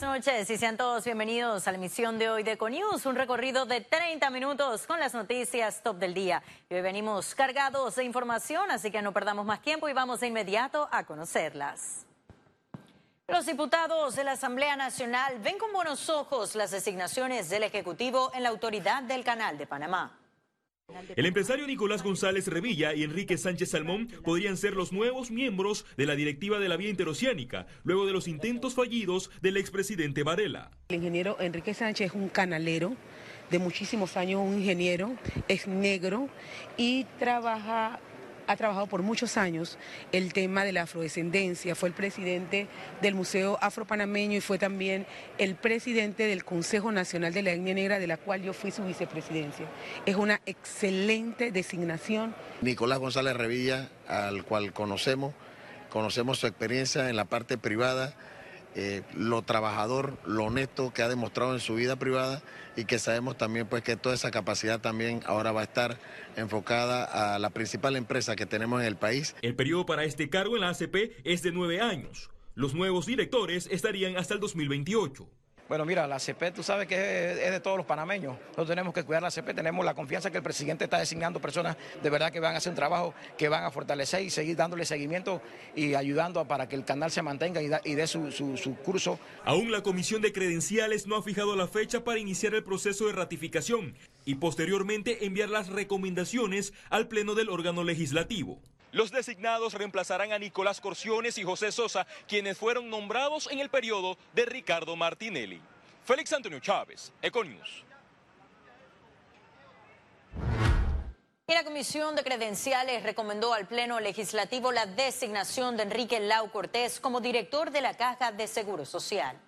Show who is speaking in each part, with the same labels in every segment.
Speaker 1: buenas noches y sean todos bienvenidos a la emisión de hoy de Econius, un recorrido de 30 minutos con las noticias top del día. Hoy venimos cargados de información, así que no perdamos más tiempo y vamos de inmediato a conocerlas. Los diputados de la Asamblea Nacional ven con buenos ojos las designaciones del Ejecutivo en la autoridad del Canal de Panamá.
Speaker 2: El empresario Nicolás González Revilla y Enrique Sánchez Salmón podrían ser los nuevos miembros de la directiva de la vía interoceánica, luego de los intentos fallidos del expresidente Varela.
Speaker 3: El ingeniero Enrique Sánchez es un canalero de muchísimos años, un ingeniero, es negro y trabaja ha trabajado por muchos años el tema de la afrodescendencia, fue el presidente del Museo Afropanameño y fue también el presidente del Consejo Nacional de la Etnia Negra, de la cual yo fui su vicepresidencia. Es una excelente designación.
Speaker 4: Nicolás González Revilla, al cual conocemos, conocemos su experiencia en la parte privada eh, lo trabajador, lo honesto que ha demostrado en su vida privada y que sabemos también pues que toda esa capacidad también ahora va a estar enfocada a la principal empresa que tenemos en el país.
Speaker 2: El periodo para este cargo en la ACP es de nueve años. Los nuevos directores estarían hasta el 2028.
Speaker 5: Bueno, mira, la CP tú sabes que es, de todos los panameños. Nosotros tenemos que cuidar la CP, tenemos la confianza que el presidente está designando personas de verdad que van a hacer un trabajo que van a fortalecer y seguir dándole seguimiento y ayudando para que el canal se mantenga y, dé su, su curso.
Speaker 2: Aún la Comisión de Credenciales no ha fijado la fecha para iniciar el proceso de ratificación y posteriormente enviar las recomendaciones al Pleno del órgano legislativo. Los designados reemplazarán a Nicolás Corciones y José Sosa, quienes fueron nombrados en el periodo de Ricardo Martinelli. Félix Antonio Chávez, Econius.
Speaker 1: La Comisión de Credenciales recomendó al Pleno Legislativo la designación de Enrique Lau Cortés como director de la Caja de Seguro Social.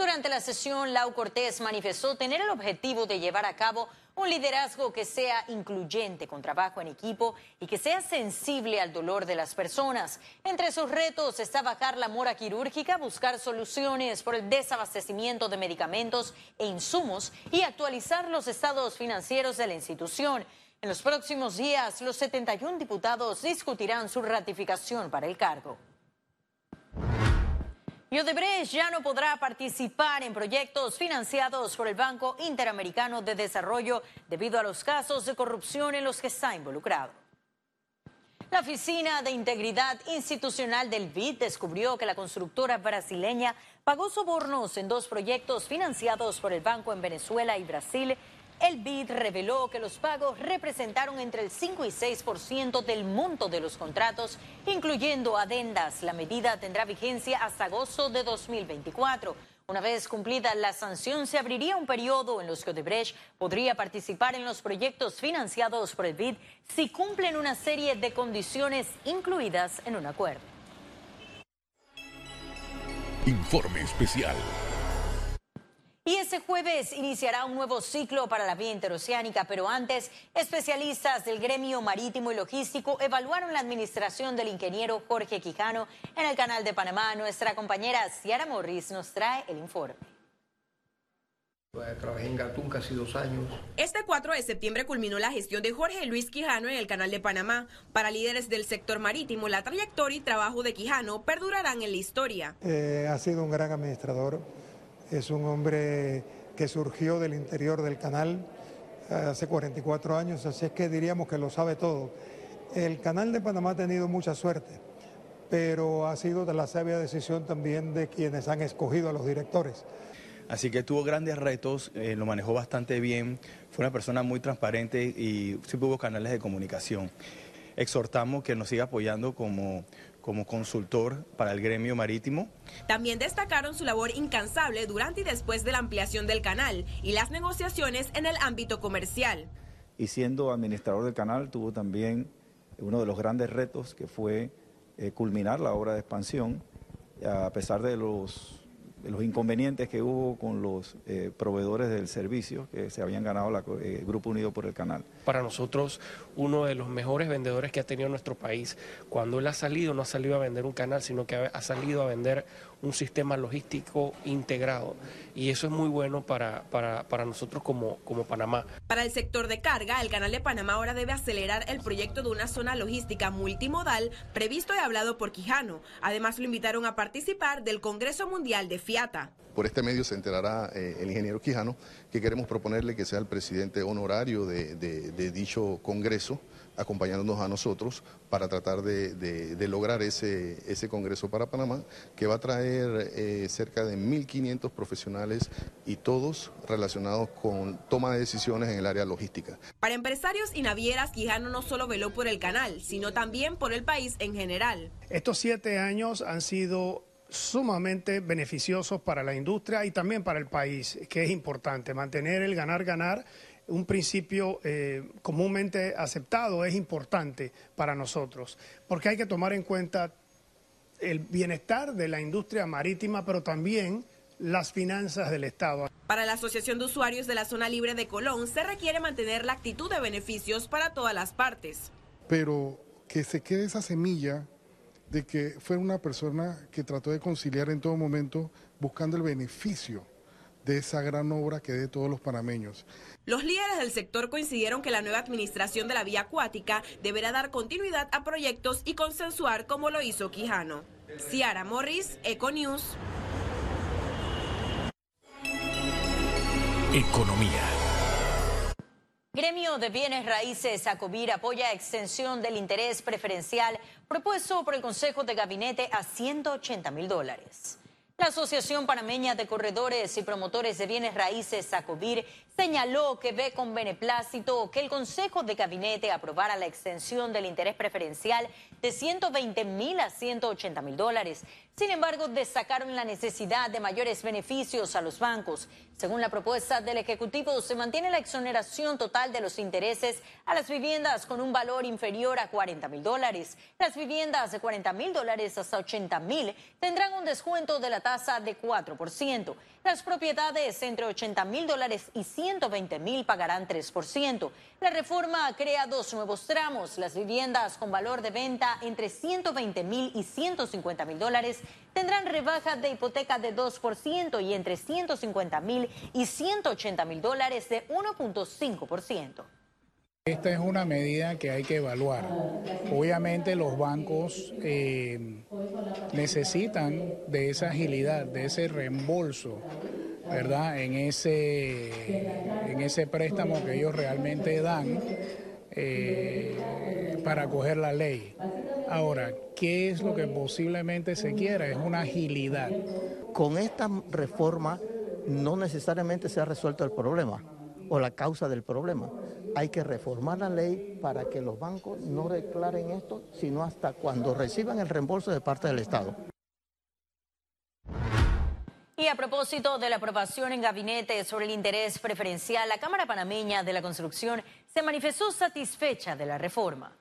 Speaker 1: Durante la sesión, Lau Cortés manifestó tener el objetivo de llevar a cabo un liderazgo que sea incluyente, con trabajo en equipo y que sea sensible al dolor de las personas. Entre sus retos está bajar la mora quirúrgica, buscar soluciones por el desabastecimiento de medicamentos e insumos y actualizar los estados financieros de la institución. En los próximos días, los 71 diputados discutirán su ratificación para el cargo. Y Odebrecht ya no podrá participar en proyectos financiados por el Banco Interamericano de Desarrollo debido a los casos de corrupción en los que está involucrado. La Oficina de Integridad Institucional del BID descubrió que la constructora brasileña pagó sobornos en dos proyectos financiados por el banco en Venezuela y Brasil el BID reveló que los pagos representaron entre el 5 y 6% del monto de los contratos, incluyendo adendas. La medida tendrá vigencia hasta agosto de 2024. Una vez cumplida la sanción, se abriría un periodo en los que Odebrecht podría participar en los proyectos financiados por el BID si cumplen una serie de condiciones incluidas en un acuerdo.
Speaker 6: Informe especial.
Speaker 1: Y ese jueves iniciará un nuevo ciclo para la vía interoceánica, pero antes, especialistas del gremio marítimo y logístico evaluaron la administración del ingeniero Jorge Quijano en el canal de Panamá. Nuestra compañera Ciara Morris nos trae el informe.
Speaker 7: Trabajé en Gatún casi dos años.
Speaker 8: Este 4 de septiembre culminó la gestión de Jorge Luis Quijano en el Canal de Panamá. Para líderes del sector marítimo, la trayectoria y trabajo de Quijano perdurarán en la historia.
Speaker 9: Eh, ha sido un gran administrador, es un hombre que surgió del interior del canal hace 44 años, así es que diríamos que lo sabe todo. El canal de Panamá ha tenido mucha suerte, pero ha sido de la sabia decisión también de quienes han escogido a los directores.
Speaker 10: Así que tuvo grandes retos, eh, lo manejó bastante bien, fue una persona muy transparente y siempre hubo canales de comunicación. Exhortamos que nos siga apoyando como como consultor para el gremio marítimo.
Speaker 8: También destacaron su labor incansable durante y después de la ampliación del canal y las negociaciones en el ámbito comercial.
Speaker 11: Y siendo administrador del canal tuvo también uno de los grandes retos que fue eh, culminar la obra de expansión, a pesar de los los inconvenientes que hubo con los eh, proveedores del servicio que se habían ganado el eh, Grupo Unido por el Canal.
Speaker 12: Para nosotros, uno de los mejores vendedores que ha tenido nuestro país, cuando él ha salido, no ha salido a vender un canal, sino que ha salido a vender un sistema logístico integrado. Y eso es muy bueno para, para, para nosotros como, como Panamá.
Speaker 8: Para el sector de carga, el Canal de Panamá ahora debe acelerar el proyecto de una zona logística multimodal previsto y hablado por Quijano. Además, lo invitaron a participar del Congreso Mundial de FIATA.
Speaker 13: Por este medio se enterará eh, el ingeniero Quijano que queremos proponerle que sea el presidente honorario de dicho Congreso acompañándonos a nosotros para tratar de, lograr ese, ese Congreso para Panamá, que va a traer eh, cerca de 1.500 profesionales y todos relacionados con toma de decisiones en el área logística.
Speaker 8: Para empresarios y navieras, Quijano no solo veló por el canal, sino también por el país en general.
Speaker 14: Estos siete años han sido sumamente beneficiosos para la industria y también para el país, que es importante mantener el ganar-ganar un principio eh, comúnmente aceptado es importante para nosotros, porque hay que tomar en cuenta el bienestar de la industria marítima, pero también las finanzas del Estado.
Speaker 8: Para la Asociación de Usuarios de la Zona Libre de Colón se requiere mantener la actitud de beneficios para todas las partes.
Speaker 15: Pero que se quede esa semilla de que fue una persona que trató de conciliar en todo momento buscando el beneficio de esa gran obra que de todos los panameños.
Speaker 8: Los líderes del sector coincidieron que la nueva administración de la vía acuática deberá dar continuidad a proyectos y consensuar como lo hizo Quijano. Ciara Morris, Econews.
Speaker 6: Economía.
Speaker 1: Gremio de Bienes Raíces Acobir apoya extensión del interés preferencial propuesto por el Consejo de Gabinete a 180 mil dólares. La Asociación Panameña de Corredores y Promotores de Bienes Raíces, ACOBIR, señaló que ve con beneplácito que el Consejo de Gabinete aprobara la extensión del interés preferencial de 120 mil a 180 mil dólares. Sin embargo, destacaron la necesidad de mayores beneficios a los bancos. Según la propuesta del Ejecutivo, se mantiene la exoneración total de los intereses a las viviendas con un valor inferior a 40 mil dólares. Las viviendas de 40 mil dólares hasta 80 mil tendrán un descuento de la tasa de 4%. Las propiedades entre 80 mil dólares y 120 mil pagarán 3%. La reforma crea dos nuevos tramos. Las viviendas con valor de venta entre 120 mil y 150 mil dólares tendrán rebaja de hipoteca de 2% y entre 150 mil y 180 mil dólares de 1.5%.
Speaker 16: Esta es una medida que hay que evaluar. Obviamente los bancos eh, necesitan de esa agilidad, de ese reembolso, ¿verdad? En ese, en ese préstamo que ellos realmente dan eh, para acoger la ley. Ahora, ¿qué es lo que posiblemente se quiera? Es una agilidad.
Speaker 17: Con esta reforma no necesariamente se ha resuelto el problema o la causa del problema. Hay que reformar la ley para que los bancos no declaren esto, sino hasta cuando reciban el reembolso de parte del Estado.
Speaker 1: Y a propósito de la aprobación en gabinete sobre el interés preferencial, la Cámara Panameña de la Construcción se manifestó satisfecha de la reforma.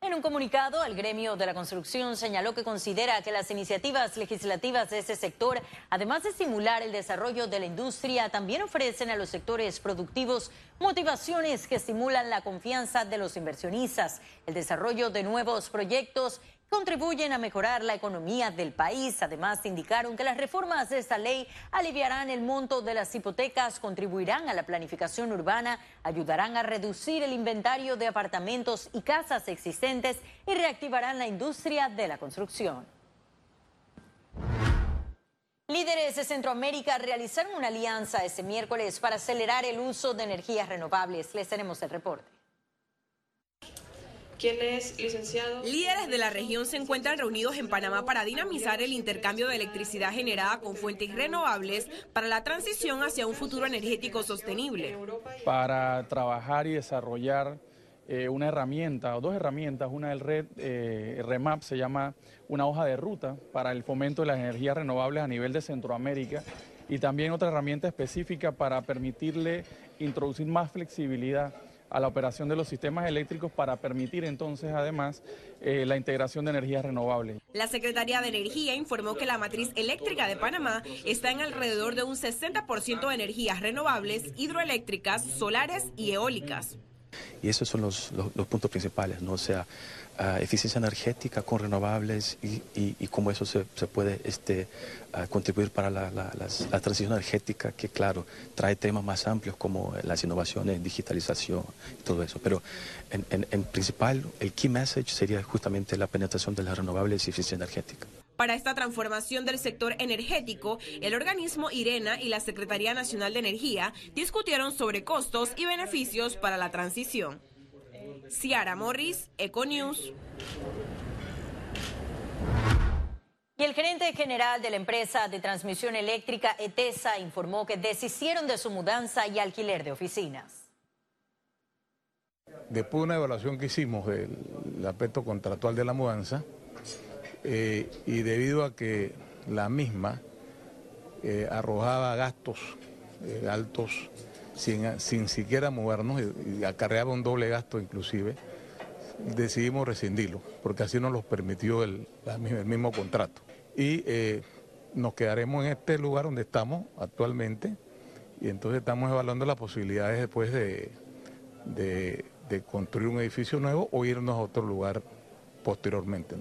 Speaker 1: En un comunicado, el gremio de la construcción señaló que considera que las iniciativas legislativas de ese sector, además de estimular el desarrollo de la industria, también ofrecen a los sectores productivos motivaciones que estimulan la confianza de los inversionistas, el desarrollo de nuevos proyectos contribuyen a mejorar la economía del país. Además, indicaron que las reformas de esta ley aliviarán el monto de las hipotecas, contribuirán a la planificación urbana, ayudarán a reducir el inventario de apartamentos y casas existentes y reactivarán la industria de la construcción. Líderes de Centroamérica realizaron una alianza este miércoles para acelerar el uso de energías renovables. Les tenemos el reporte.
Speaker 8: ¿Quién es licenciado? Líderes de la región se encuentran reunidos en Panamá para dinamizar el intercambio de electricidad generada con fuentes renovables para la transición hacia un futuro energético sostenible.
Speaker 18: Para trabajar y desarrollar eh, una herramienta o dos herramientas, una del red eh, REMAP se llama una hoja de ruta para el fomento de las energías renovables a nivel de Centroamérica y también otra herramienta específica para permitirle introducir más flexibilidad a la operación de los sistemas eléctricos para permitir entonces además eh, la integración de energías renovables.
Speaker 8: La Secretaría de Energía informó que la matriz eléctrica de Panamá está en alrededor de un 60% de energías renovables, hidroeléctricas, solares y eólicas.
Speaker 19: Y esos son los, los puntos principales, ¿no? O sea, eficiencia energética con renovables y, cómo eso se, se puede este, contribuir para la, la, transición energética, que claro, trae temas más amplios como las innovaciones, digitalización y todo eso. Pero en, en, en principal, el key message sería justamente la penetración de las renovables y eficiencia energética.
Speaker 8: Para esta transformación del sector energético, el organismo IRENA y la Secretaría Nacional de Energía discutieron sobre costos y beneficios para la transición. Ciara Morris, Econews.
Speaker 1: Y el gerente general de la empresa de transmisión eléctrica ETESA informó que deshicieron de su mudanza y alquiler de oficinas.
Speaker 20: Después de una evaluación que hicimos del aspecto contractual de la mudanza, eh, y debido a que la misma eh, arrojaba gastos eh, altos sin, sin, siquiera movernos y, acarreaba un doble gasto inclusive, decidimos rescindirlo, porque así nos lo permitió el, el mismo contrato y nos quedaremos en este lugar donde estamos actualmente y entonces estamos evaluando las posibilidades después de, de, construir un edificio nuevo o irnos a otro lugar posteriormente.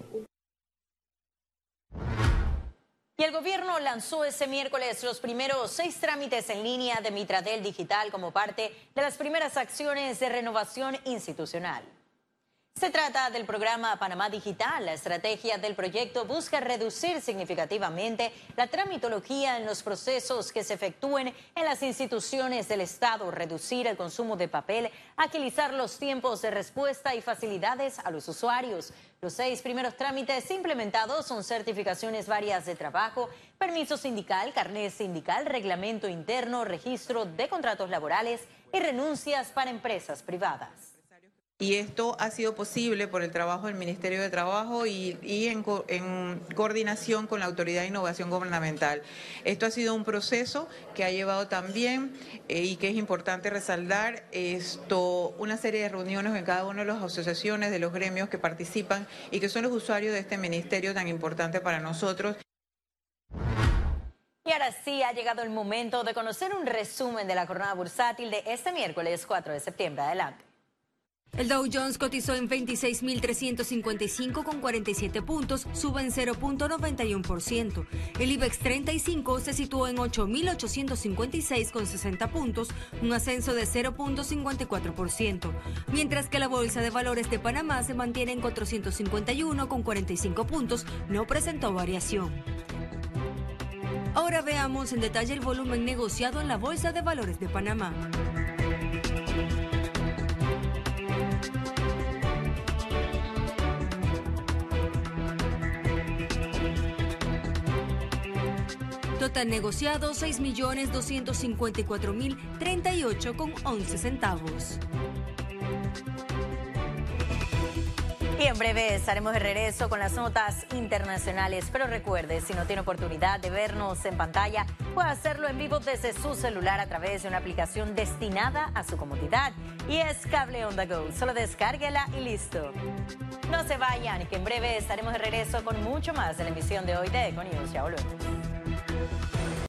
Speaker 1: Y el gobierno lanzó ese miércoles los primeros seis trámites en línea de Mitradel Digital como parte de las primeras acciones de renovación institucional. Se trata del programa Panamá Digital. La estrategia del proyecto busca reducir significativamente la tramitología en los procesos que se efectúen en las instituciones del Estado, reducir el consumo de papel, agilizar los tiempos de respuesta y facilidades a los usuarios. Los seis primeros trámites implementados son certificaciones varias de trabajo, permiso sindical, carnet sindical, reglamento interno, registro de contratos laborales y renuncias para empresas privadas.
Speaker 21: Y esto ha sido posible por el trabajo del Ministerio de Trabajo y, en, coordinación con la Autoridad de Innovación Gubernamental. Esto ha sido un proceso que ha llevado también, eh, y que es importante resaltar, esto, una serie de reuniones en cada una de las asociaciones, de los gremios que participan y que son los usuarios de este ministerio tan importante para nosotros.
Speaker 1: Y ahora sí ha llegado el momento de conocer un resumen de la jornada bursátil de este miércoles 4 de septiembre. Adelante.
Speaker 22: El Dow Jones cotizó en 26.355 con 47 puntos, sube en 0.91%. El IBEX 35 se situó en 8.856 con 60 puntos, un ascenso de 0.54%, mientras que la Bolsa de Valores de Panamá se mantiene en 451 con 45 puntos, no presentó variación. Ahora veamos en detalle el volumen negociado en la Bolsa de Valores de Panamá. Total negociado 6.254.038 con 11 centavos.
Speaker 1: Y en breve estaremos de regreso con las notas internacionales. Pero recuerde, si no tiene oportunidad de vernos en pantalla, puede hacerlo en vivo desde su celular a través de una aplicación destinada a su comodidad. Y es Cable On The Go. Solo descárguela y listo. No se vayan, que en breve estaremos de regreso con mucho más de la emisión de hoy de Econius. Ya volvemos.